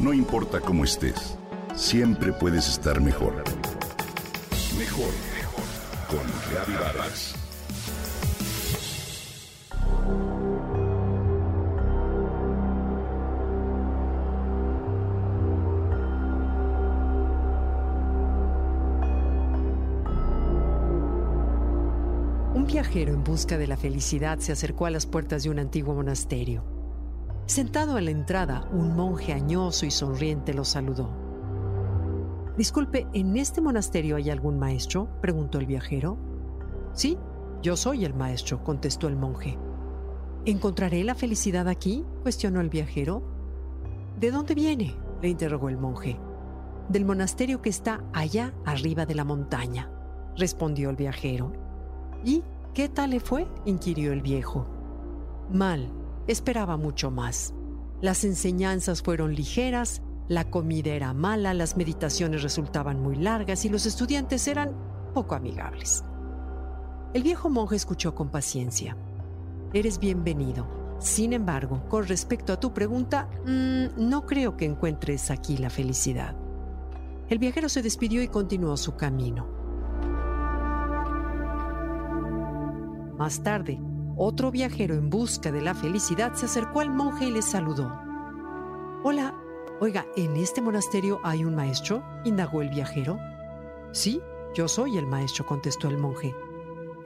No importa cómo estés, siempre puedes estar mejor. Mejor, mejor. Con Reavivadas. Un viajero en busca de la felicidad se acercó a las puertas de un antiguo monasterio. Sentado a la entrada, un monje añoso y sonriente lo saludó. Disculpe, ¿en este monasterio hay algún maestro? preguntó el viajero. Sí, yo soy el maestro, contestó el monje. ¿Encontraré la felicidad aquí? cuestionó el viajero. ¿De dónde viene? le interrogó el monje. Del monasterio que está allá arriba de la montaña, respondió el viajero. ¿Y qué tal le fue? inquirió el viejo. Mal, esperaba mucho más. Las enseñanzas fueron ligeras, la comida era mala, las meditaciones resultaban muy largas y los estudiantes eran poco amigables. El viejo monje escuchó con paciencia. Eres bienvenido. Sin embargo, con respecto a tu pregunta, mmm, no creo que encuentres aquí la felicidad. El viajero se despidió y continuó su camino. Más tarde, otro viajero en busca de la felicidad se acercó al monje y le saludó. Hola, oiga, ¿en este monasterio hay un maestro? indagó el viajero. Sí, yo soy el maestro, contestó el monje.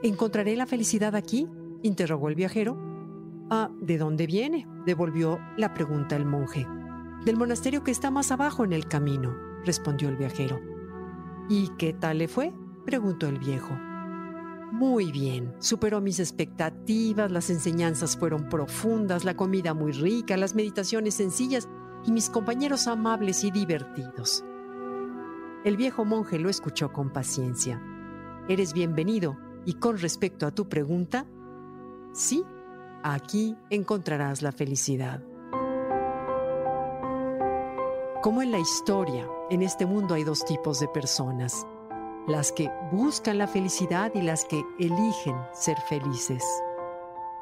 ¿Encontraré la felicidad aquí? interrogó el viajero. Ah, ¿de dónde viene? devolvió la pregunta el monje. Del monasterio que está más abajo en el camino, respondió el viajero. ¿Y qué tal le fue? preguntó el viejo. Muy bien, superó mis expectativas, las enseñanzas fueron profundas, la comida muy rica, las meditaciones sencillas y mis compañeros amables y divertidos. El viejo monje lo escuchó con paciencia. Eres bienvenido y con respecto a tu pregunta, sí, aquí encontrarás la felicidad. Como en la historia, en este mundo hay dos tipos de personas las que buscan la felicidad y las que eligen ser felices.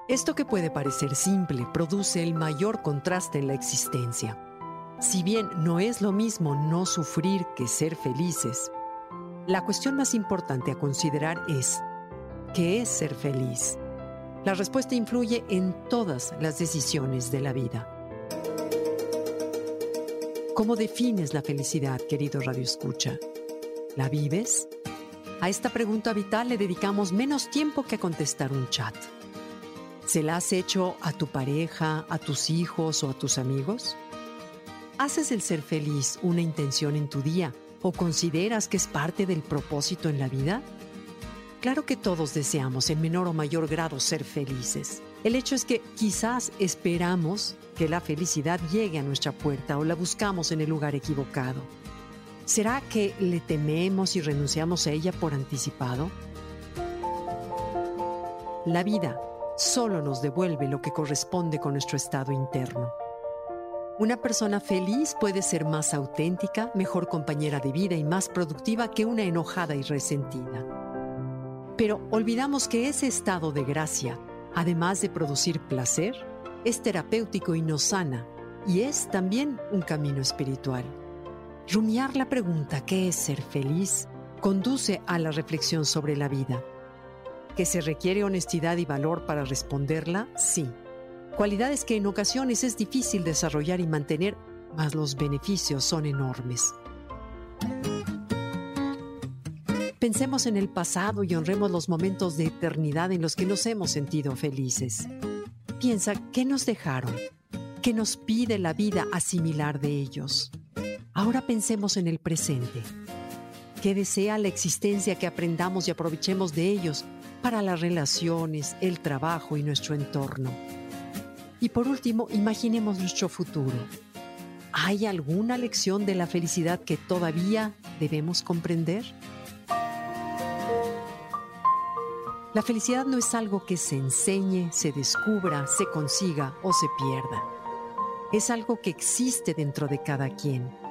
Esto que puede parecer simple produce el mayor contraste en la existencia. Si bien no es lo mismo no sufrir que ser felices, la cuestión más importante a considerar es, ¿qué es ser feliz? La respuesta influye en todas las decisiones de la vida. ¿Cómo defines la felicidad, querido Radio Escucha? ¿La vives? A esta pregunta vital le dedicamos menos tiempo que a contestar un chat. ¿Se la has hecho a tu pareja, a tus hijos o a tus amigos? ¿Haces el ser feliz una intención en tu día o consideras que es parte del propósito en la vida? Claro que todos deseamos en menor o mayor grado ser felices. El hecho es que quizás esperamos que la felicidad llegue a nuestra puerta o la buscamos en el lugar equivocado. ¿Será que le tememos y renunciamos a ella por anticipado? La vida solo nos devuelve lo que corresponde con nuestro estado interno. Una persona feliz puede ser más auténtica, mejor compañera de vida y más productiva que una enojada y resentida. Pero olvidamos que ese estado de gracia, además de producir placer, es terapéutico y nos sana, y es también un camino espiritual. Rumiar la pregunta ¿qué es ser feliz? conduce a la reflexión sobre la vida. ¿Que se requiere honestidad y valor para responderla? Sí. Cualidades que en ocasiones es difícil desarrollar y mantener, mas los beneficios son enormes. Pensemos en el pasado y honremos los momentos de eternidad en los que nos hemos sentido felices. Piensa qué nos dejaron, qué nos pide la vida asimilar de ellos. Ahora pensemos en el presente. ¿Qué desea la existencia que aprendamos y aprovechemos de ellos para las relaciones, el trabajo y nuestro entorno? Y por último, imaginemos nuestro futuro. ¿Hay alguna lección de la felicidad que todavía debemos comprender? La felicidad no es algo que se enseñe, se descubra, se consiga o se pierda. Es algo que existe dentro de cada quien,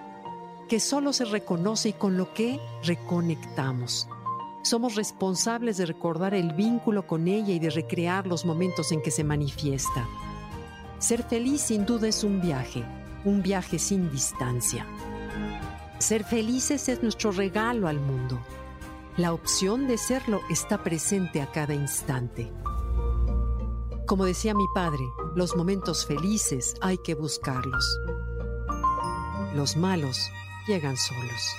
que solo se reconoce y con lo que reconectamos. Somos responsables de recordar el vínculo con ella y de recrear los momentos en que se manifiesta. Ser feliz sin duda es un viaje, un viaje sin distancia. Ser felices es nuestro regalo al mundo. La opción de serlo está presente a cada instante. Como decía mi padre, los momentos felices hay que buscarlos. Los malos llegan solos.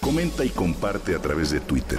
Comenta y comparte a través de Twitter.